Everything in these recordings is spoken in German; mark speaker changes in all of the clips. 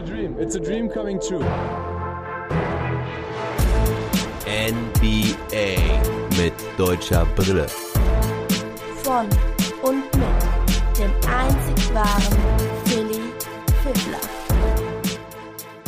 Speaker 1: a dream. It's a dream coming true.
Speaker 2: NBA mit deutscher Brille.
Speaker 3: Von und mit dem einzig wahren Philly Fiddler.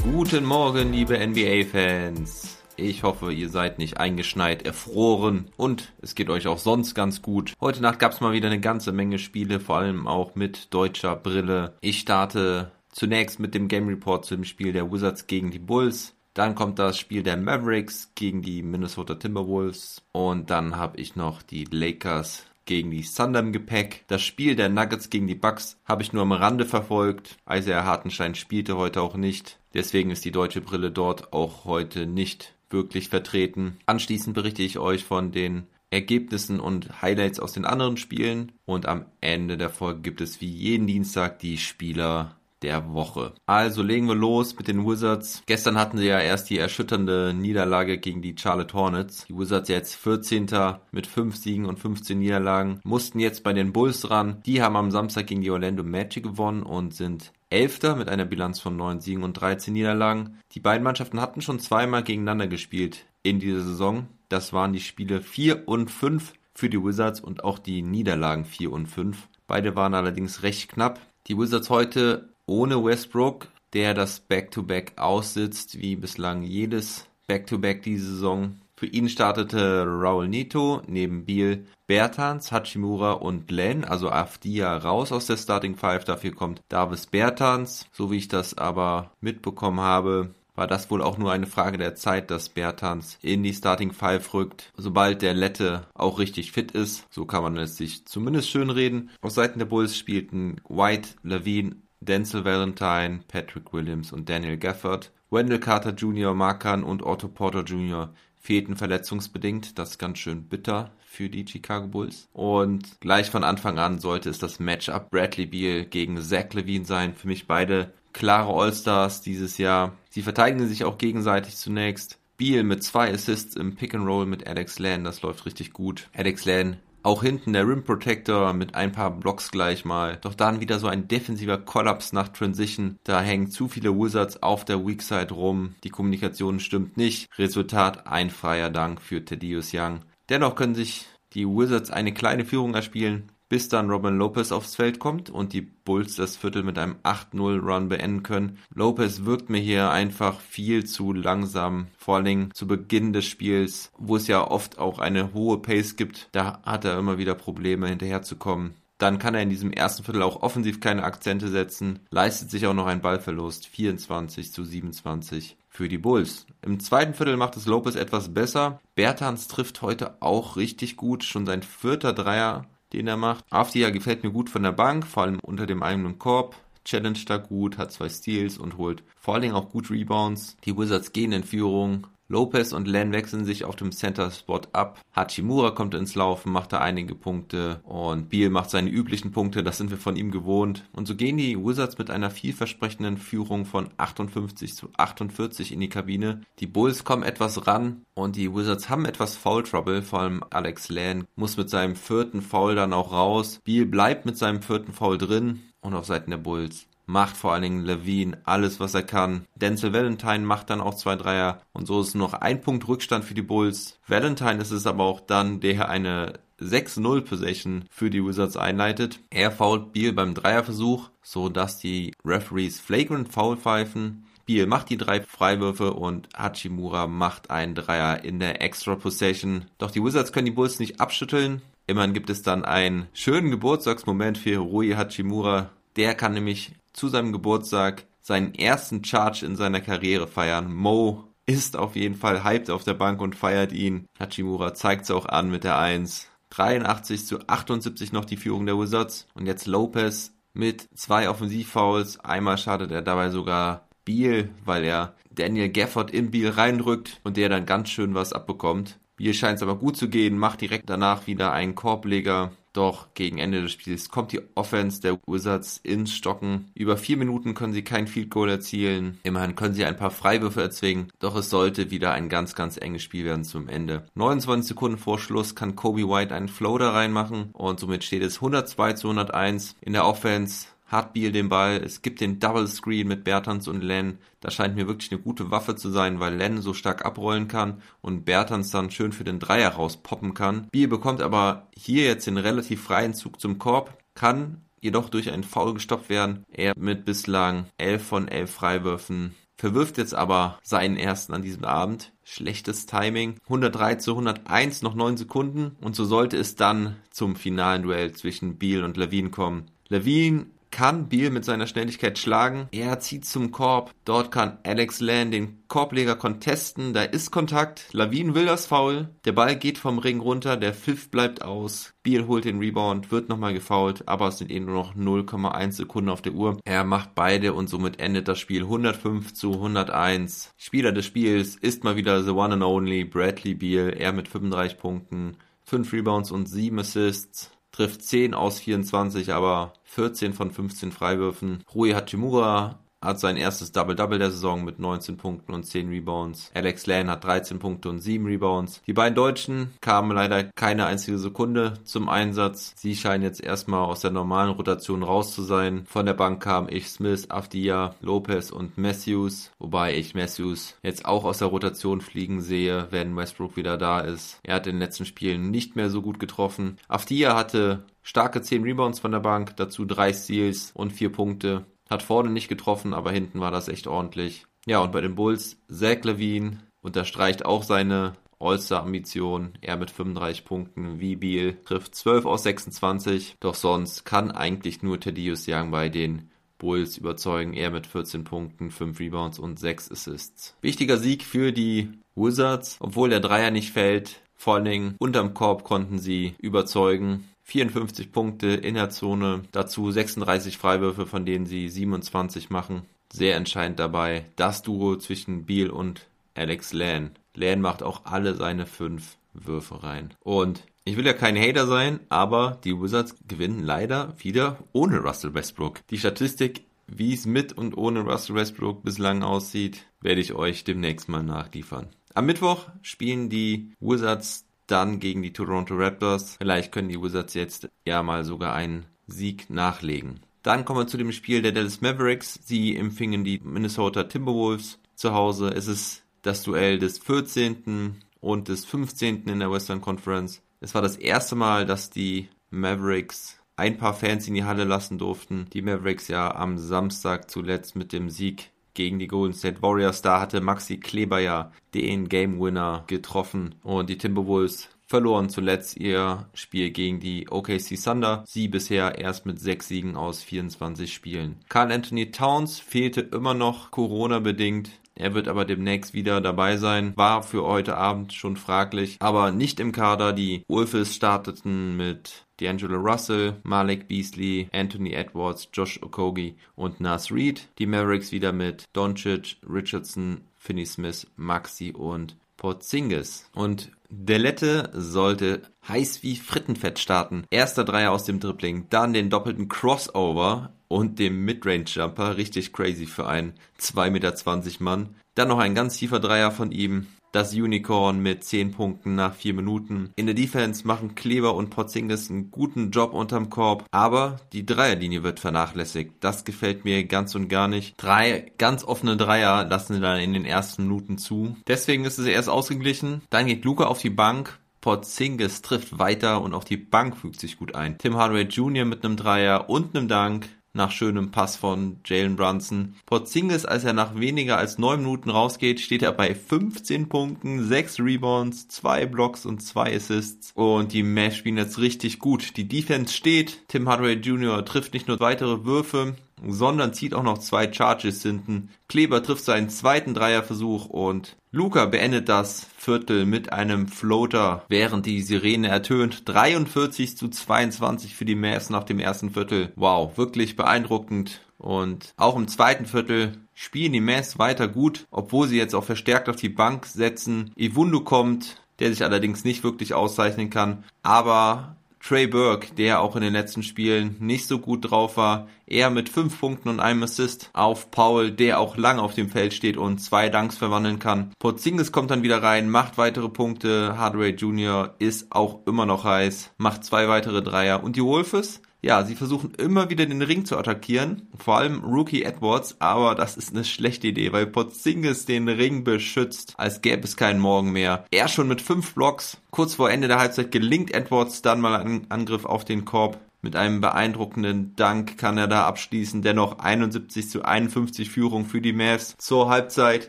Speaker 2: Guten Morgen, liebe NBA-Fans. Ich hoffe, ihr seid nicht eingeschneit, erfroren und es geht euch auch sonst ganz gut. Heute Nacht gab es mal wieder eine ganze Menge Spiele, vor allem auch mit deutscher Brille. Ich starte zunächst mit dem Game Report zu dem Spiel der Wizards gegen die Bulls. Dann kommt das Spiel der Mavericks gegen die Minnesota Timberwolves. Und dann habe ich noch die Lakers gegen die Thunder im Gepäck. Das Spiel der Nuggets gegen die Bucks habe ich nur am Rande verfolgt. Isaiah Hartenstein spielte heute auch nicht. Deswegen ist die deutsche Brille dort auch heute nicht wirklich vertreten. Anschließend berichte ich euch von den Ergebnissen und Highlights aus den anderen Spielen. Und am Ende der Folge gibt es wie jeden Dienstag die Spieler der Woche. Also legen wir los mit den Wizards. Gestern hatten sie ja erst die erschütternde Niederlage gegen die Charlotte Hornets. Die Wizards jetzt 14. mit 5 Siegen und 15 Niederlagen, mussten jetzt bei den Bulls ran. Die haben am Samstag gegen die Orlando Magic gewonnen und sind Elfter mit einer Bilanz von 9 Siegen und 13 Niederlagen. Die beiden Mannschaften hatten schon zweimal gegeneinander gespielt in dieser Saison. Das waren die Spiele 4 und 5 für die Wizards und auch die Niederlagen 4 und 5. Beide waren allerdings recht knapp. Die Wizards heute ohne Westbrook, der das Back-to-Back -Back aussitzt, wie bislang jedes Back-to-Back -Back diese Saison. Für ihn startete Raul Nito neben Biel Bertans, Hachimura und Len, also Afdia raus aus der Starting Five. Dafür kommt Davis Bertans. So wie ich das aber mitbekommen habe, war das wohl auch nur eine Frage der Zeit, dass Bertans in die Starting Five rückt, sobald der Lette auch richtig fit ist. So kann man es sich zumindest schön reden. Auf Seiten der Bulls spielten White, Levine, Denzel Valentine, Patrick Williams und Daniel Gafford. Wendell Carter Jr., Markan und Otto Porter Jr. fehlten verletzungsbedingt. Das ist ganz schön bitter für die Chicago Bulls. Und gleich von Anfang an sollte es das Matchup Bradley Beal gegen Zach Levine sein. Für mich beide klare All-Stars dieses Jahr. Sie verteidigen sich auch gegenseitig zunächst. Beal mit zwei Assists im Pick and Roll mit Alex Lan, das läuft richtig gut. Alex Lan auch hinten der Rim Protector mit ein paar Blocks gleich mal. Doch dann wieder so ein defensiver Kollaps nach Transition. Da hängen zu viele Wizards auf der Weak Side rum. Die Kommunikation stimmt nicht. Resultat ein freier Dank für Thaddeus Young. Dennoch können sich die Wizards eine kleine Führung erspielen bis dann Robin Lopez aufs Feld kommt und die Bulls das Viertel mit einem 8-0-Run beenden können. Lopez wirkt mir hier einfach viel zu langsam, vor allem zu Beginn des Spiels, wo es ja oft auch eine hohe Pace gibt. Da hat er immer wieder Probleme hinterherzukommen. Dann kann er in diesem ersten Viertel auch offensiv keine Akzente setzen, leistet sich auch noch einen Ballverlust, 24 zu 27 für die Bulls. Im zweiten Viertel macht es Lopez etwas besser. Bertans trifft heute auch richtig gut, schon sein vierter Dreier den er macht. Afdia gefällt mir gut von der Bank, vor allem unter dem eigenen Korb. Challenge da gut, hat zwei Steals und holt vor allen Dingen auch gut Rebounds. Die Wizards gehen in Führung. Lopez und Len wechseln sich auf dem Center-Spot ab. Hachimura kommt ins Laufen, macht da einige Punkte und Beal macht seine üblichen Punkte, das sind wir von ihm gewohnt. Und so gehen die Wizards mit einer vielversprechenden Führung von 58 zu 48 in die Kabine. Die Bulls kommen etwas ran und die Wizards haben etwas Foul Trouble, vor allem Alex Len muss mit seinem vierten Foul dann auch raus. Beal bleibt mit seinem vierten Foul drin und auf Seiten der Bulls macht vor allen Dingen Levine alles, was er kann. Denzel Valentine macht dann auch zwei Dreier und so ist nur noch ein Punkt Rückstand für die Bulls. Valentine ist es aber auch dann, der eine 6-0 Possession für die Wizards einleitet. Er fault Beal beim Dreierversuch, so dass die Referees flagrant foul pfeifen. Beal macht die drei Freiwürfe und Hachimura macht einen Dreier in der Extra Possession. Doch die Wizards können die Bulls nicht abschütteln. Immerhin gibt es dann einen schönen Geburtstagsmoment für Rui Hachimura. Der kann nämlich zu seinem Geburtstag seinen ersten Charge in seiner Karriere feiern. Mo ist auf jeden Fall hyped auf der Bank und feiert ihn. Hachimura zeigt es auch an mit der 1. 83 zu 78 noch die Führung der Wizards. Und jetzt Lopez mit zwei Offensivfouls. Einmal schadet er dabei sogar Beal, weil er Daniel Gafford in Beal reindrückt und der dann ganz schön was abbekommt. Beal scheint es aber gut zu gehen, macht direkt danach wieder einen Korbleger doch gegen Ende des Spiels kommt die Offense der Wizards ins Stocken. Über vier Minuten können sie kein Field Goal erzielen. Immerhin können sie ein paar Freiwürfe erzwingen. Doch es sollte wieder ein ganz, ganz enges Spiel werden zum Ende. 29 Sekunden vor Schluss kann Kobe White einen Floater reinmachen und somit steht es 102 zu 101. In der Offense hat Biel den Ball. Es gibt den Double Screen mit Bertans und Len. Das scheint mir wirklich eine gute Waffe zu sein, weil Len so stark abrollen kann und Bertans dann schön für den Dreier rauspoppen kann. Biel bekommt aber hier jetzt den relativ freien Zug zum Korb, kann jedoch durch einen Foul gestoppt werden. Er mit bislang 11 von 11 Freiwürfen verwirft jetzt aber seinen ersten an diesem Abend. Schlechtes Timing. 103 zu 101, noch 9 Sekunden. Und so sollte es dann zum finalen Duell zwischen Beal und Levine kommen. Levine kann Beal mit seiner Schnelligkeit schlagen. Er zieht zum Korb. Dort kann Alex Land den Korbleger contesten. Da ist Kontakt. Lavin will das Foul. Der Ball geht vom Ring runter. Der Pfiff bleibt aus. Beal holt den Rebound, wird nochmal gefoult, aber es sind eben nur noch 0,1 Sekunden auf der Uhr. Er macht beide und somit endet das Spiel 105 zu 101. Spieler des Spiels ist mal wieder the one and only Bradley Beal. Er mit 35 Punkten, 5 Rebounds und 7 Assists trifft 10 aus 24, aber 14 von 15 Freiwürfen. Rui Hachimura hat sein erstes Double-Double der Saison mit 19 Punkten und 10 Rebounds. Alex Lane hat 13 Punkte und 7 Rebounds. Die beiden Deutschen kamen leider keine einzige Sekunde zum Einsatz. Sie scheinen jetzt erstmal aus der normalen Rotation raus zu sein. Von der Bank kamen ich Smith, Afdia, Lopez und Matthews, wobei ich Matthews jetzt auch aus der Rotation fliegen sehe, wenn Westbrook wieder da ist. Er hat in den letzten Spielen nicht mehr so gut getroffen. Afdia hatte starke 10 Rebounds von der Bank, dazu 3 Steals und 4 Punkte. Hat vorne nicht getroffen, aber hinten war das echt ordentlich. Ja, und bei den Bulls, Zach Levine unterstreicht auch seine All-Star-Ambition. Er mit 35 Punkten, wie Beal, trifft 12 aus 26. Doch sonst kann eigentlich nur Thaddeus Young bei den Bulls überzeugen. Er mit 14 Punkten, 5 Rebounds und 6 Assists. Wichtiger Sieg für die Wizards, obwohl der Dreier nicht fällt. Vor allen Dingen unterm Korb konnten sie überzeugen. 54 Punkte in der Zone, dazu 36 Freiwürfe, von denen sie 27 machen. Sehr entscheidend dabei das Duo zwischen Beal und Alex Lan. Lan macht auch alle seine fünf Würfe rein. Und ich will ja kein Hater sein, aber die Wizards gewinnen leider wieder ohne Russell Westbrook. Die Statistik, wie es mit und ohne Russell Westbrook bislang aussieht, werde ich euch demnächst mal nachliefern. Am Mittwoch spielen die Wizards dann gegen die Toronto Raptors. Vielleicht können die Wizards jetzt ja mal sogar einen Sieg nachlegen. Dann kommen wir zu dem Spiel der Dallas Mavericks. Sie empfingen die Minnesota Timberwolves zu Hause. Es ist das Duell des 14. und des 15. in der Western Conference. Es war das erste Mal, dass die Mavericks ein paar Fans in die Halle lassen durften. Die Mavericks ja am Samstag zuletzt mit dem Sieg gegen die Golden State Warriors. Da hatte Maxi Kleber ja den Game Winner getroffen und die Timberwolves verloren zuletzt ihr Spiel gegen die OKC Thunder. Sie bisher erst mit sechs Siegen aus 24 Spielen. Carl Anthony Towns fehlte immer noch Corona-bedingt. Er wird aber demnächst wieder dabei sein. War für heute Abend schon fraglich, aber nicht im Kader. Die Wolves starteten mit D'Angelo Russell, Malik Beasley, Anthony Edwards, Josh Okogie und Nas Reed. Die Mavericks wieder mit Doncic, Richardson, Finney Smith, Maxi und Porzingis. Und Delette sollte heiß wie Frittenfett starten. Erster Dreier aus dem Dribbling, dann den doppelten Crossover und dem Midrange Jumper. Richtig crazy für einen 2,20 Meter Mann. Dann noch ein ganz tiefer Dreier von ihm das Unicorn mit 10 Punkten nach 4 Minuten. In der Defense machen Kleber und Porzingis einen guten Job unterm Korb, aber die Dreierlinie wird vernachlässigt. Das gefällt mir ganz und gar nicht. Drei ganz offene Dreier lassen sie dann in den ersten Minuten zu. Deswegen ist es erst ausgeglichen. Dann geht Luca auf die Bank. Porzingis trifft weiter und auch die Bank fügt sich gut ein. Tim Hardaway Jr. mit einem Dreier und einem Dank nach schönem Pass von Jalen Brunson. Porzingis, als er nach weniger als neun Minuten rausgeht, steht er bei 15 Punkten, 6 Rebounds, 2 Blocks und 2 Assists. Und die Mavs spielen jetzt richtig gut. Die Defense steht. Tim Hardaway Jr. trifft nicht nur weitere Würfe, sondern zieht auch noch zwei Charges hinten. Kleber trifft seinen zweiten Dreierversuch und Luca beendet das Viertel mit einem Floater, während die Sirene ertönt. 43 zu 22 für die Mavs nach dem ersten Viertel. Wow, wirklich beeindruckend. Und auch im zweiten Viertel spielen die Mavs weiter gut, obwohl sie jetzt auch verstärkt auf die Bank setzen. Iwundu kommt, der sich allerdings nicht wirklich auszeichnen kann. Aber Trey Burke, der auch in den letzten Spielen nicht so gut drauf war, er mit fünf Punkten und einem Assist auf Paul, der auch lang auf dem Feld steht und zwei Dunks verwandeln kann. Porzingis kommt dann wieder rein, macht weitere Punkte. Hardaway Jr. ist auch immer noch heiß, macht zwei weitere Dreier und die Wolves Ja, sie versuchen immer wieder den Ring zu attackieren, vor allem Rookie Edwards, aber das ist eine schlechte Idee, weil Porzingis den Ring beschützt, als gäbe es keinen Morgen mehr. Er schon mit fünf Blocks. Kurz vor Ende der Halbzeit gelingt Edwards dann mal ein Angriff auf den Korb. Mit einem beeindruckenden Dank kann er da abschließen. Dennoch 71 zu 51 Führung für die Mavs zur Halbzeit.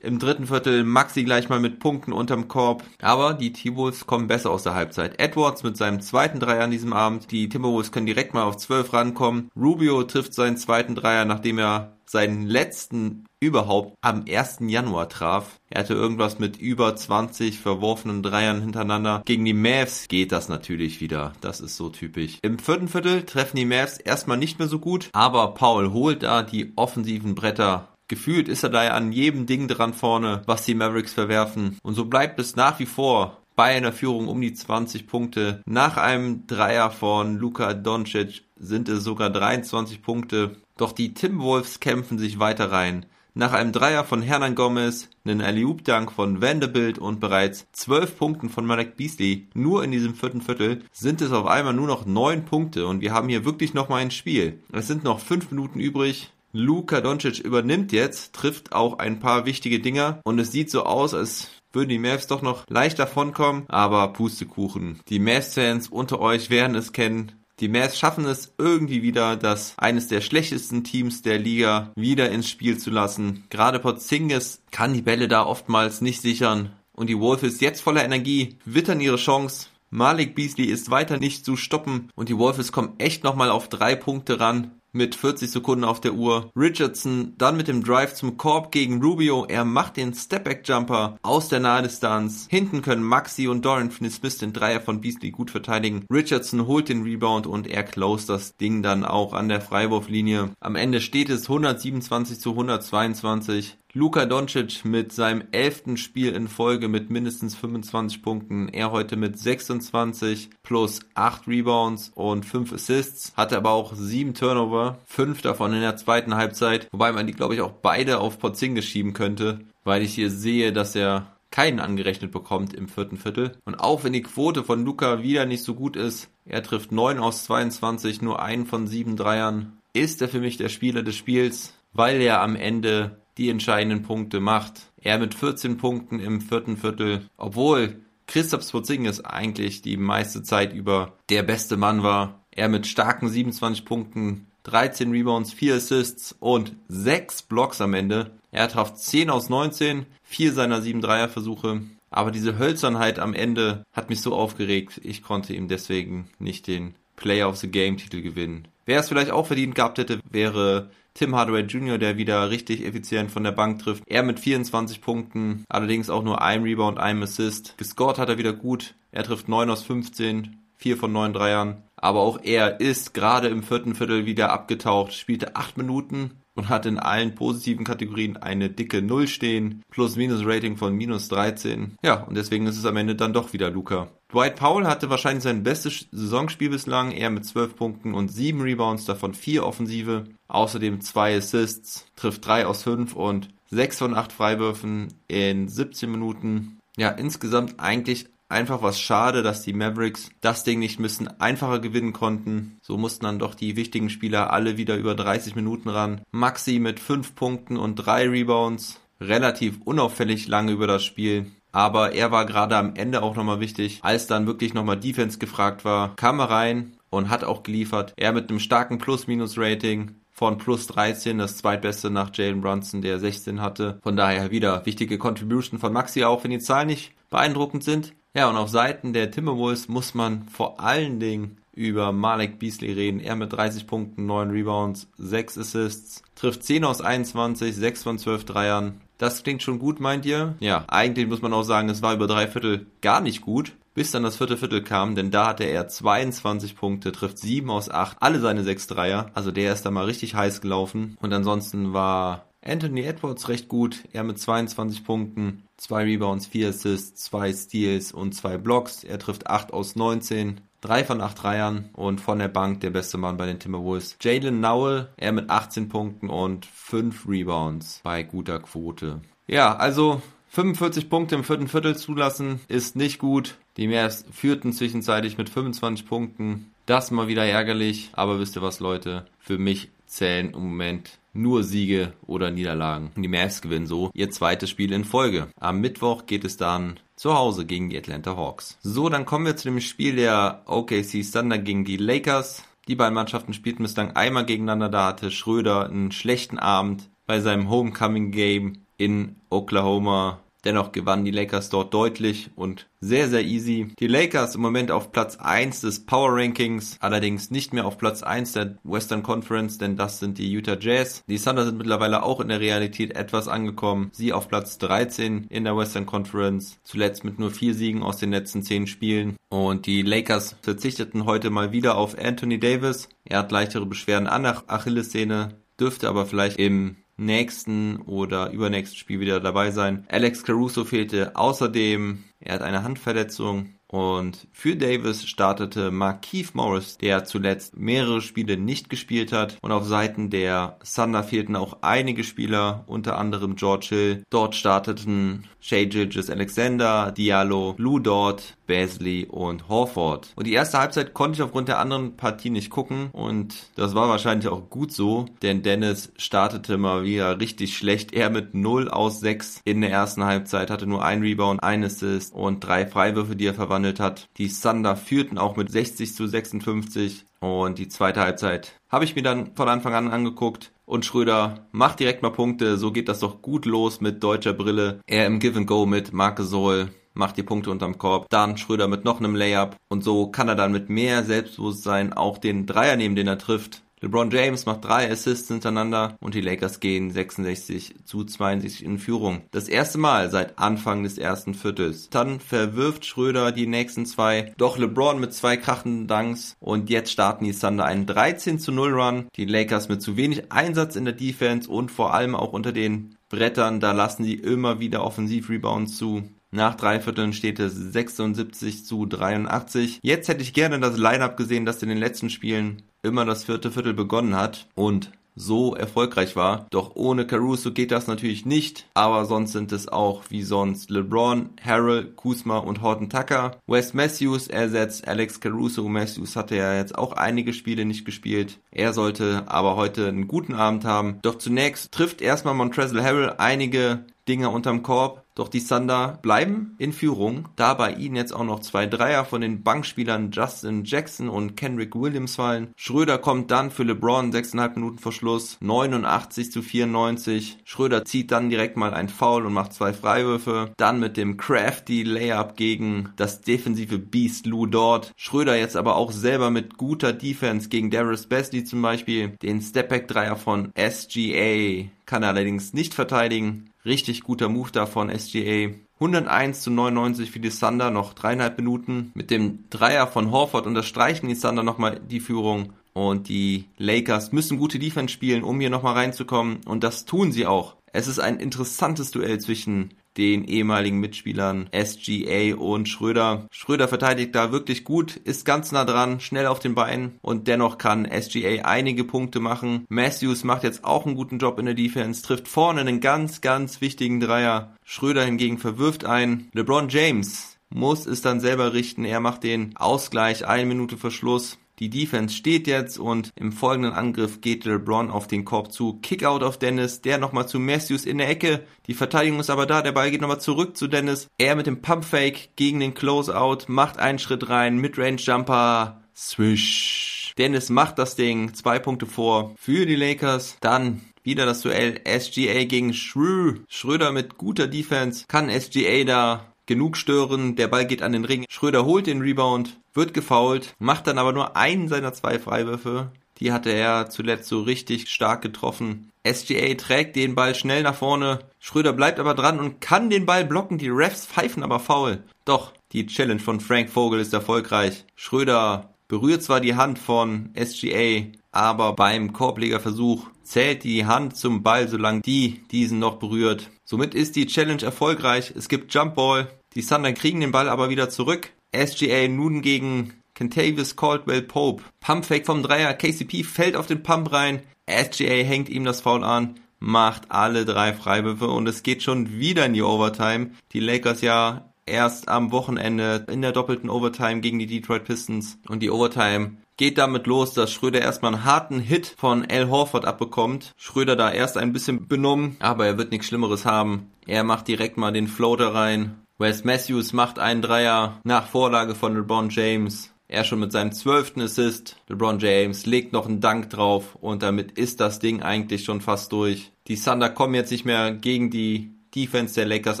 Speaker 2: Im dritten Viertel Maxi gleich mal mit Punkten unterm Korb. Aber die T-Wolves kommen besser aus der Halbzeit. Edwards mit seinem zweiten Dreier an diesem Abend. Die Timberwolves können direkt mal auf 12 rankommen. Rubio trifft seinen zweiten Dreier, nachdem er seinen letzten überhaupt am 1. Januar traf. Er hatte irgendwas mit über 20 verworfenen Dreiern hintereinander. Gegen die Mavs geht das natürlich wieder. Das ist so typisch. Im vierten Viertel treffen die Mavs erstmal nicht mehr so gut, aber Paul holt da die offensiven Bretter Gefühlt ist er da ja an jedem Ding dran vorne, was die Mavericks verwerfen. Und so bleibt es nach wie vor bei einer Führung um die 20 Punkte. Nach einem Dreier von Luka Doncic sind es sogar 23 Punkte. Doch die Timberwolves kämpfen sich weiter rein. Nach einem Dreier von Hernan Gomez, einen Alley-Oop-Dank von Vanderbilt und bereits 12 Punkten von Malek Beasley nur in diesem vierten Viertel sind es auf einmal nur noch 9 Punkte und wir haben hier wirklich nochmal ein Spiel. Es sind noch 5 Minuten übrig. Luka Doncic übernimmt jetzt, trifft auch ein paar wichtige Dinger und es sieht so aus, als würden die Mavs doch noch leicht davonkommen, aber Pustekuchen. Die Mavs-Fans unter euch werden es kennen. Die Mavs schaffen es irgendwie wieder, das eines der schlechtesten Teams der Liga wieder ins Spiel zu lassen. Gerade Porzingis kann die Bälle da oftmals nicht sichern. Und die Wolves jetzt voller Energie, wittern ihre Chance. Malik Beasley ist weiter nicht zu stoppen und die Wolves kommen echt nochmal auf drei Punkte ran mit 40 Sekunden auf der Uhr. Richardson dann mit dem Drive zum Korb gegen Rubio. Er macht den Stepback-Jumper aus der Nahdistanz. Hinten können Maxi und Dorian Finney-Smith den Dreier von Beasley gut verteidigen. Richardson holt den Rebound und er closed das Ding dann auch an der Freiwurflinie. Am Ende steht es 127 zu 122. Luka Doncic mit seinem elften Spiel in Folge mit mindestens 25 Punkten. Er heute mit 26 plus 8 Rebounds und 5 Assists. Hatte aber auch 7 Turnover, 5 davon in der zweiten Halbzeit. Wobei man die, glaube ich, auch beide auf Porzingis schieben könnte, weil ich hier sehe, dass er keinen angerechnet bekommt im vierten Viertel. Und auch wenn die Quote von Luca wieder nicht so gut ist, er trifft 9 aus 22, nur einen von 7 Dreiern, ist er für mich der Spieler des Spiels, weil er am Ende die entscheidenden Punkte macht. Er mit 14 Punkten im vierten Viertel, obwohl Christoph Sporzingis eigentlich die meiste Zeit über der beste Mann war. Er mit starken 27 Punkten, 13 Rebounds, 4 Assists und 6 Blocks am Ende. Er traf 10 aus 19, 4 seiner 7 Dreierversuche. Aber diese Hölzernheit am Ende hat mich so aufgeregt, ich konnte ihm deswegen nicht den Player of the Game Titel gewinnen. Wer es vielleicht auch verdient gehabt hätte, wäre Tim Hardaway Jr., der wieder richtig effizient von der Bank trifft. Er mit 24 Punkten, allerdings auch nur einem Rebound, einem Assist. Gescored hat er wieder gut. Er trifft 9 aus 15, 4 von 9 Dreiern. Aber auch er ist gerade im vierten Viertel wieder abgetaucht, spielte 8 Minuten und hat in allen positiven Kategorien eine dicke Null stehen, Plus-Minus-Rating von minus 13. Ja, und deswegen ist es am Ende dann doch wieder Luca. Dwight Powell hatte wahrscheinlich sein bestes Saisonspiel bislang, er mit 12 Punkten und 7 Rebounds, davon 4 Offensive. Außerdem 2 Assists, trifft 3 aus 5 und 6 von 8 Freiwürfen in 17 Minuten. Ja, insgesamt eigentlich Einfach was schade, dass die Mavericks das Ding nicht müssen einfacher gewinnen konnten. So mussten dann doch die wichtigen Spieler alle wieder über 30 Minuten ran. Maxi mit 5 Punkten und 3 Rebounds. Relativ unauffällig lange über das Spiel. Aber er war gerade am Ende auch nochmal wichtig, als dann wirklich nochmal Defense gefragt war. Kam er rein und hat auch geliefert. Er mit einem starken Plus-Minus-Rating von plus 13, das zweitbeste nach Jalen Brunson, der 16 hatte. Von daher wieder wichtige Contribution von Maxi, auch wenn die Zahlen nicht beeindruckend sind. Ja, und auf Seiten der Timberwolves muss man vor allen Dingen über Malek Beasley reden. Er mit 30 Punkten, 9 Rebounds, 6 Assists, trifft 10 aus 21, 6 von 12 Dreiern. Das klingt schon gut, meint ihr? Ja, eigentlich muss man auch sagen, es war über drei Viertel gar nicht gut, bis dann das vierte Viertel kam, denn da hatte er 22 Punkte, trifft 7 aus 8, alle seine 6 Dreier. Also der ist da mal richtig heiß gelaufen. Und ansonsten war Anthony Edwards recht gut, er mit 22 Punkten, 2 Rebounds, 4 Assists, 2 Steals und 2 Blocks. Er trifft 8 aus 19, 3 von 8 Dreiern und von der Bank der beste Mann bei den Timberwolves. Jalen Nowell, er mit 18 Punkten und 5 Rebounds bei guter Quote. Ja, also 45 Punkte im vierten Viertel zulassen ist nicht gut. Die Mavs führten zwischenzeitlich mit 25 Punkten. Das mal wieder ärgerlich, aber wisst ihr was, Leute? Für mich zählen im Moment nur Siege oder Niederlagen. Die Mavs gewinnen so ihr zweites Spiel in Folge. Am Mittwoch geht es dann zu Hause gegen die Atlanta Hawks. So, dann kommen wir zu dem Spiel der OKC Thunder gegen die Lakers. Die beiden Mannschaften spielten bislang einmal gegeneinander. Da hatte Schröder einen schlechten Abend bei seinem Homecoming Game in Oklahoma. Dennoch gewannen die Lakers dort deutlich und sehr, sehr easy. Die Lakers im Moment auf Platz 1 des Power Rankings, allerdings nicht mehr auf Platz 1 der Western Conference, denn das sind die Utah Jazz. Die Thunder sind mittlerweile auch in der Realität etwas angekommen. Sie auf Platz 13 in der Western Conference, zuletzt mit nur vier Siegen aus den letzten zehn Spielen. Und die Lakers verzichteten heute mal wieder auf Anthony Davis. Er hat leichtere Beschwerden an der Achillessehne, dürfte aber vielleicht im nächsten oder übernächsten Spiel wieder dabei sein. Alex Caruso fehlte außerdem. Er hat eine Handverletzung und für Davis startete Markeith Morris, der zuletzt mehrere Spiele nicht gespielt hat. Und auf Seiten der Thunder fehlten auch einige Spieler, unter anderem George Hill. Dort starteten Shay Gilgis Alexander, Diallo, Lou Dort, Basley und Horford. Und die erste Halbzeit konnte ich aufgrund der anderen Partie nicht gucken und das war wahrscheinlich auch gut so, denn Dennis startete mal wieder richtig schlecht. Er mit 0 aus 6 in der ersten Halbzeit, hatte nur ein Rebound, ein Assist und drei Freiwürfe, die er verwandelt hat. Die Thunder führten auch mit 60 zu 56 und die zweite Halbzeit habe ich mir dann von Anfang an angeguckt. Und Schröder macht direkt mal Punkte. So geht das doch gut los mit deutscher Brille. Er im Give and Go mit Marke Sohl macht die Punkte unterm Korb. Dann Schröder mit noch einem Layup. Und so kann er dann mit mehr Selbstbewusstsein auch den Dreier nehmen, den er trifft. LeBron James macht drei Assists hintereinander und die Lakers gehen 66 zu 62 in Führung. Das erste Mal seit Anfang des ersten Viertels. Dann verwirft Schröder die nächsten zwei. Doch LeBron mit zwei krachenden Dunks und jetzt starten die Thunder einen 13 zu 0 Run. Die Lakers mit zu wenig Einsatz in der Defense und vor allem auch unter den Brettern. Da lassen sie immer wieder Offensiv-Rebounds zu. Nach drei Vierteln steht es 76 zu 83. Jetzt hätte ich gerne das Lineup gesehen, das in den letzten Spielen immer das vierte Viertel begonnen hat und so erfolgreich war. Doch ohne Caruso geht das natürlich nicht. Aber sonst sind es auch wie sonst LeBron, Harrell, Kuzma und Horton Tucker. Wes Matthews ersetzt Alex Caruso. Matthews hatte ja jetzt auch einige Spiele nicht gespielt. Er sollte aber heute einen guten Abend haben. Doch zunächst trifft erstmal Montrezl Harrell einige Dinger unterm Korb. Doch die Thunder bleiben in Führung, da bei ihnen jetzt auch noch zwei Dreier von den Bankspielern Justin Jackson und Kendrick Williams fallen. Schröder kommt dann für LeBron 6,5 Minuten vor Schluss, 89 zu 94. Schröder zieht dann direkt mal ein Foul und macht zwei Freiwürfe. Dann mit dem crafty Layup gegen das defensive Beast Lou Dort. Schröder jetzt aber auch selber mit guter Defense gegen Darius Basley zum Beispiel. Den Stepback-Dreier von SGA kann er allerdings nicht verteidigen. Richtig guter Move da von SGA. 101 zu 99 für die Thunder, noch dreieinhalb Minuten. Mit dem Dreier von Horford unterstreichen die Thunder nochmal die Führung. Und die Lakers müssen gute Defense spielen, um hier nochmal reinzukommen. Und das tun sie auch. Es ist ein interessantes Duell zwischen den ehemaligen Mitspielern SGA und Schröder. Schröder verteidigt da wirklich gut, ist ganz nah dran, schnell auf den Beinen und dennoch kann SGA einige Punkte machen. Matthews macht jetzt auch einen guten Job in der Defense, trifft vorne einen ganz, ganz wichtigen Dreier. Schröder hingegen verwirft ein. LeBron James muss es dann selber richten. Er macht den Ausgleich eine Minute Verschluss. Die Defense steht jetzt und im folgenden Angriff geht LeBron auf den Korb zu. Kickout auf Dennis, der nochmal zu Matthews in der Ecke. Die Verteidigung ist aber da, der Ball geht nochmal zurück zu Dennis. Er mit dem Pumpfake gegen den Closeout, macht einen Schritt rein, Midrange Jumper, Swish. Dennis macht das Ding, zwei Punkte vor für die Lakers. Dann wieder das Duell SGA gegen Schrö. Schröder mit guter Defense. Kann SGA da genug stören? Der Ball geht an den Ring. Schröder holt den Rebound wird gefoult, macht dann aber nur einen seiner zwei Freiwürfe. Die hatte er zuletzt so richtig stark getroffen. SGA trägt den Ball schnell nach vorne. Schröder bleibt aber dran und kann den Ball blocken. Die Refs pfeifen aber faul. Doch, die Challenge von Frank Vogel ist erfolgreich. Schröder berührt zwar die Hand von SGA, aber beim Korblegerversuch zählt die Hand zum Ball, solange die diesen noch berührt. Somit ist die Challenge erfolgreich. Es gibt Jumpball. Die Thunder kriegen den Ball aber wieder zurück. SGA nun gegen Kentavious Caldwell Pope. Pumpfake vom Dreier. KCP fällt auf den Pump rein. SGA hängt ihm das Foul an. Macht alle drei Freiwürfe und es geht schon wieder in die Overtime. Die Lakers ja erst am Wochenende in der doppelten Overtime gegen die Detroit Pistons und die Overtime geht damit los, dass Schröder erstmal einen harten Hit von Al Horford abbekommt. Schröder da erst ein bisschen benommen, aber er wird nichts Schlimmeres haben. Er macht direkt mal den Floater rein. Wes Matthews macht einen Dreier nach Vorlage von LeBron James. Er schon mit seinem zwölften Assist. LeBron James legt noch einen Dank drauf und damit ist das Ding eigentlich schon fast durch. Die Thunder kommen jetzt nicht mehr gegen die Defense der Lakers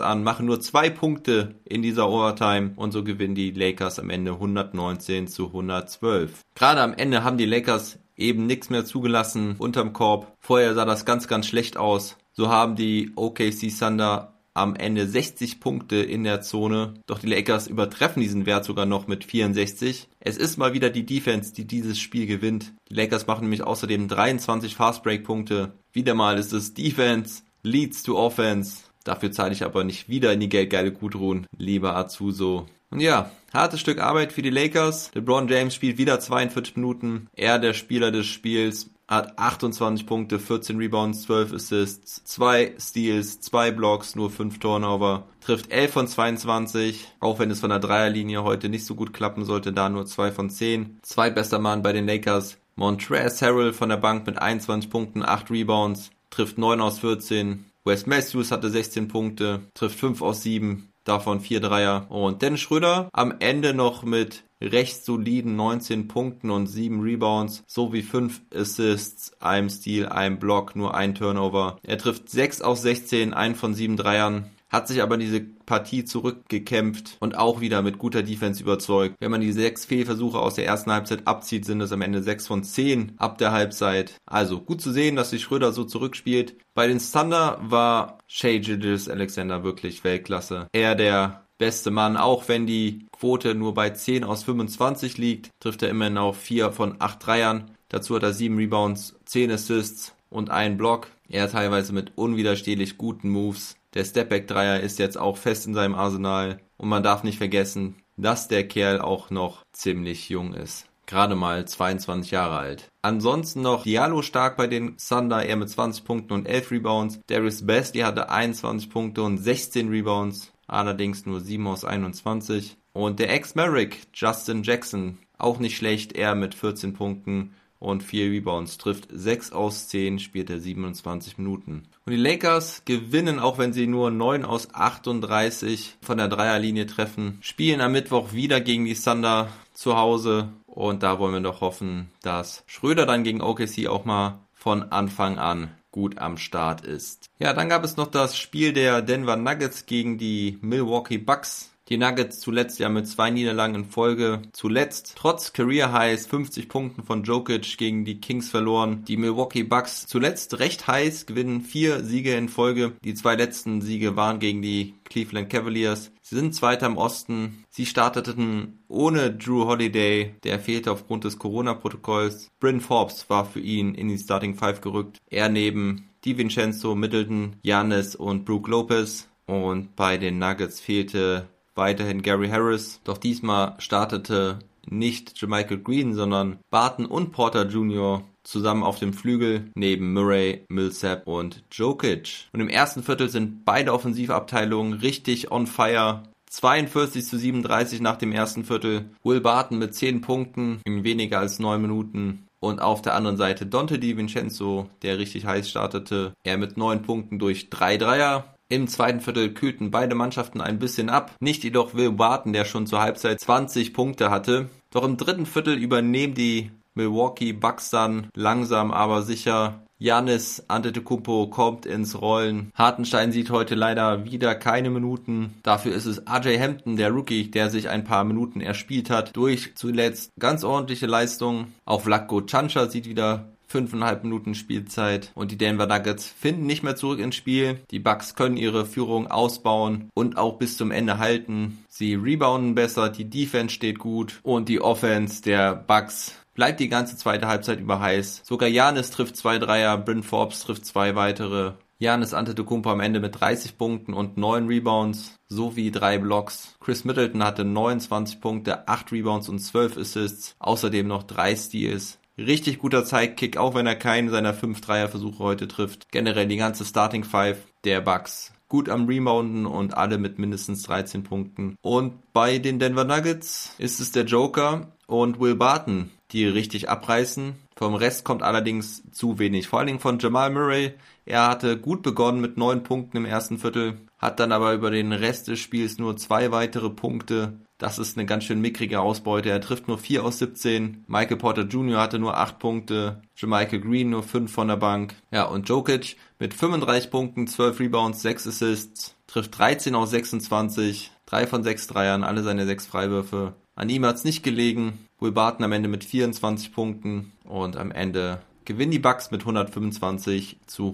Speaker 2: an, machen nur zwei Punkte in dieser Overtime und so gewinnen die Lakers am Ende 119 zu 112. Gerade am Ende haben die Lakers eben nichts mehr zugelassen unterm Korb. Vorher sah das ganz, ganz schlecht aus. So haben die OKC Thunder am Ende 60 Punkte in der Zone, doch die Lakers übertreffen diesen Wert sogar noch mit 64. Es ist mal wieder die Defense, die dieses Spiel gewinnt. Die Lakers machen nämlich außerdem 23 Fastbreak-Punkte. Wieder mal ist es Defense leads to Offense. Dafür zahle ich aber nicht wieder in die geldgeile Gudrun, lieber Azuso. Und ja, hartes Stück Arbeit für die Lakers. LeBron James spielt wieder 42 Minuten. Er der Spieler des Spiels hat 28 Punkte, 14 Rebounds, 12 Assists, 2 Steals, 2 Blocks, nur 5 Turnover. Trifft 11 von 22, auch wenn es von der Dreierlinie heute nicht so gut klappen sollte, da nur 2 von 10. Zweitbester Mann bei den Lakers, Montrezl Harrell von der Bank mit 21 Punkten, 8 Rebounds, trifft 9 aus 14. Wes Matthews hatte 16 Punkte, trifft 5 aus 7, davon 4 Dreier. Und Dennis Schröder am Ende noch mit recht soliden 19 Punkten und 7 Rebounds sowie 5 Assists, einem Steal, einem Block, nur ein Turnover. Er trifft 6 aus 16, einen von 7 Dreiern hat sich aber diese Partie zurückgekämpft und auch wieder mit guter Defense überzeugt. Wenn man die sechs Fehlversuche aus der ersten Halbzeit abzieht, sind es am Ende sechs von zehn ab der Halbzeit. Also gut zu sehen, dass sich Schröder so zurückspielt. Bei den Thunder war Shea Gilgis Alexander wirklich Weltklasse. Er der beste Mann, auch wenn die Quote nur bei 10 aus 25 liegt, trifft er immerhin auf 4 von 8 Dreiern. Dazu hat er 7 Rebounds, 10 Assists und einen Block. Er teilweise mit unwiderstehlich guten Moves. Der Stepback-Dreier ist jetzt auch fest in seinem Arsenal. Und man darf nicht vergessen, dass der Kerl auch noch ziemlich jung ist. Gerade mal 22 Jahre alt. Ansonsten noch Diallo stark bei den Thunder, er mit 20 Punkten und 11 Rebounds. Darius Basley hatte 21 Punkte und 16 Rebounds. Allerdings nur 7 aus 21. Und der Ex-Merrick, Justin Jackson, auch nicht schlecht, er mit 14 Punkten und 4 Rebounds, trifft 6 aus 10, spielt er 27 Minuten. Und die Lakers gewinnen, auch wenn sie nur 9 aus 38 von der Dreierlinie treffen, spielen am Mittwoch wieder gegen die Thunder zu Hause und da wollen wir doch hoffen, dass Schröder dann gegen OKC auch mal von Anfang an gut am Start ist. Ja, dann gab es noch das Spiel der Denver Nuggets gegen die Milwaukee Bucks. Die Nuggets zuletzt ja mit zwei Niederlagen in Folge. Zuletzt trotz Career Highs 50 Punkten von Jokic gegen die Kings verloren. Die Milwaukee Bucks zuletzt recht heiß, gewinnen vier Siege in Folge. Die zwei letzten Siege waren gegen die Cleveland Cavaliers. Sie sind Zweiter im Osten. Sie starteten ohne Drew Holiday, der fehlte aufgrund des Corona-Protokolls. Bryn Forbes war für ihn in die Starting Five gerückt. Er neben DiVincenzo, Middleton, Janis und Brooke Lopez. Und bei den Nuggets fehlte weiterhin Gary Harris. Doch diesmal startete nicht Jermichael Green, sondern Barton und Porter Jr. zusammen auf dem Flügel neben Murray, Millsap und Jokic. Und im ersten Viertel sind beide Offensivabteilungen richtig on fire. 42 zu 37 nach dem ersten Viertel. Will Barton mit 10 Punkten in weniger als 9 Minuten. Und auf der anderen Seite Dante DiVincenzo, der richtig heiß startete. Er mit 9 Punkten durch 3 Dreier. Im zweiten Viertel kühlten beide Mannschaften ein bisschen ab. Nicht jedoch Will Barton, der schon zur Halbzeit 20 Punkte hatte. Doch im dritten Viertel übernehmen die Milwaukee Bucks dann langsam aber sicher. Janis Antetokounmpo kommt ins Rollen. Hartenstein sieht heute leider wieder keine Minuten. Dafür ist es AJ Hampton, der Rookie, der sich ein paar Minuten erspielt hat. Durch zuletzt ganz ordentliche Leistungen. Auch Vlatko Chancha sieht wieder fünfeinhalb Minuten Spielzeit und die Denver Nuggets finden nicht mehr zurück ins Spiel. Die Bucks können ihre Führung ausbauen und auch bis zum Ende halten. Sie rebounden besser, die Defense steht gut und die Offense der Bucks bleibt die ganze zweite Halbzeit über heiß. Sogar Janis trifft zwei Dreier, Bryn Forbes trifft zwei weitere. Janis Antetokounmpo am Ende mit 30 Punkten und 9 Rebounds sowie 3 Blocks. Chris Middleton hatte 29 Punkte, 8 Rebounds und 12 Assists, außerdem noch 3 Steals. Richtig guter Sidekick, auch wenn er keinen seiner 5 Dreierversuche heute trifft. Generell die ganze Starting Five der Bucks gut am Rebounden und alle mit mindestens 13 Punkten. Und bei den Denver Nuggets ist es der Joker und Will Barton, die richtig abreißen. Vom Rest kommt allerdings zu wenig. Vor allen Dingen von Jamal Murray. Er hatte gut begonnen mit neun Punkten im ersten Viertel, hat dann aber über den Rest des Spiels nur zwei weitere Punkte. Das ist eine ganz schön mickrige Ausbeute. Er trifft nur 4 aus 17. Michael Porter Jr. hatte nur 8 Punkte. Jermichael Green nur 5 von der Bank. Ja, und Jokic mit 35 Punkten, 12 Rebounds, 6 Assists, trifft 13 aus 26, 3 von 6 Dreiern, alle seine 6 Freiwürfe. An ihm hat's nicht gelegen. Will Barton am Ende mit 24 Punkten und am Ende gewinnen die Bucks mit 125 zu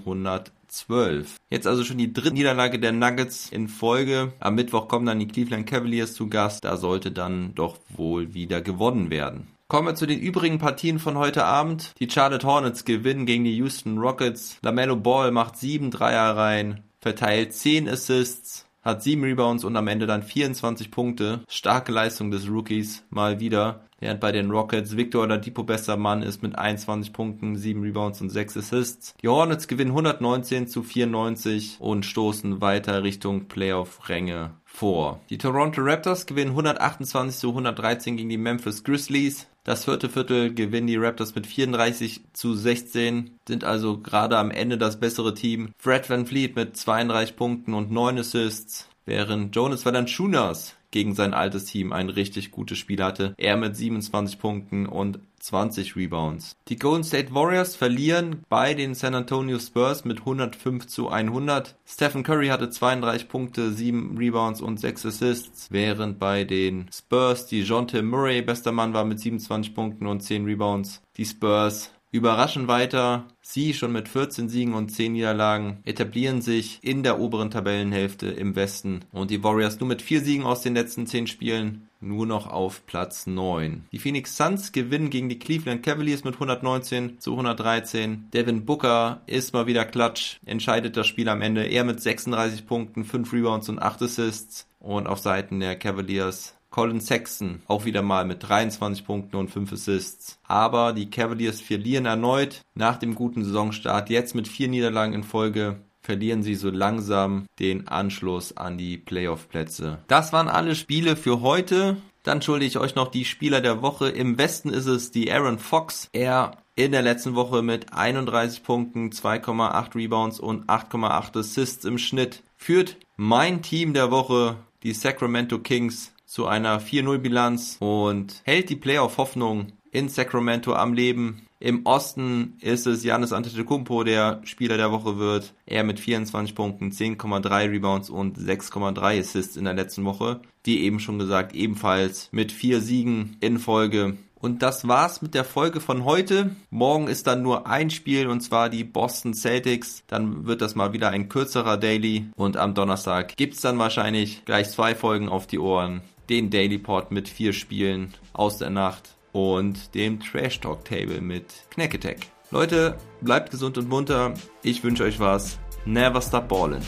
Speaker 2: 112. Jetzt also schon die dritte Niederlage der Nuggets in Folge. Am Mittwoch kommen dann die Cleveland Cavaliers zu Gast. Da sollte dann doch wohl wieder gewonnen werden. Kommen wir zu den übrigen Partien von heute Abend. Die Charlotte Hornets gewinnen gegen die Houston Rockets. LaMelo Ball macht sieben Dreier rein, verteilt 10 Assists, hat 7 Rebounds und am Ende dann 24 Punkte. Starke Leistung des Rookies mal wieder. Während bei den Rockets Victor Oladipo bester Mann ist mit 21 Punkten, 7 Rebounds und 6 Assists. Die Hornets gewinnen 119 zu 94 und stoßen weiter Richtung Playoff-Ränge vor. Die Toronto Raptors gewinnen 128 zu 113 gegen die Memphis Grizzlies. Das vierte Viertel gewinnen die Raptors mit 34 zu 16, sind also gerade am Ende das bessere Team. Fred Van Fleet mit 32 Punkten und 9 Assists, während Jonas Valanciunas gegen sein altes Team ein richtig gutes Spiel hatte. Er mit 27 Punkten und 20 Rebounds. Die Golden State Warriors verlieren bei den San Antonio Spurs mit 105 zu 100. Stephen Curry hatte 32 Punkte, 7 Rebounds und 6 Assists, während bei den Spurs die Jonte Murray bester Mann war mit 27 Punkten und 10 Rebounds. Die Spurs überraschen weiter. Sie schon mit 14 Siegen und 10 Niederlagen etablieren sich in der oberen Tabellenhälfte im Westen und die Warriors nur mit 4 Siegen aus den letzten 10 Spielen nur noch auf Platz 9. Die Phoenix Suns gewinnen gegen die Cleveland Cavaliers mit 119 zu 113. Devin Booker ist mal wieder klatsch, entscheidet das Spiel am Ende. Er mit 36 Punkten, 5 Rebounds und 8 Assists. Und auf Seiten der Cavaliers Colin Sexton auch wieder mal mit 23 Punkten und 5 Assists. Aber die Cavaliers verlieren erneut nach dem guten Saisonstart. Jetzt mit vier Niederlagen in Folge verlieren sie so langsam den Anschluss an die Playoff-Plätze. Das waren alle Spiele für heute. Dann schulde ich euch noch die Spieler der Woche. Im Westen ist es die Aaron Fox. Er in der letzten Woche mit 31 Punkten, 2,8 Rebounds und 8,8 Assists im Schnitt führt mein Team der Woche, die Sacramento Kings, zu einer 4-0-Bilanz und hält die Playoff-Hoffnung in Sacramento am Leben. Im Osten ist es Janis Antetokounmpo, der Spieler der Woche wird. Er mit 24 Punkten, 10,3 Rebounds und 6,3 Assists in der letzten Woche. Wie eben schon gesagt, ebenfalls mit vier Siegen in Folge und das war's mit der Folge von heute. Morgen ist dann nur ein Spiel und zwar die Boston Celtics. Dann wird das mal wieder ein kürzerer Daily und am Donnerstag gibt's dann wahrscheinlich gleich zwei Folgen auf die Ohren. Den Daily Pod mit vier Spielen aus der Nacht und dem Trash Talk Table mit Knack Attack. Leute, bleibt gesund und munter. Ich wünsche euch was. Never stop ballin'.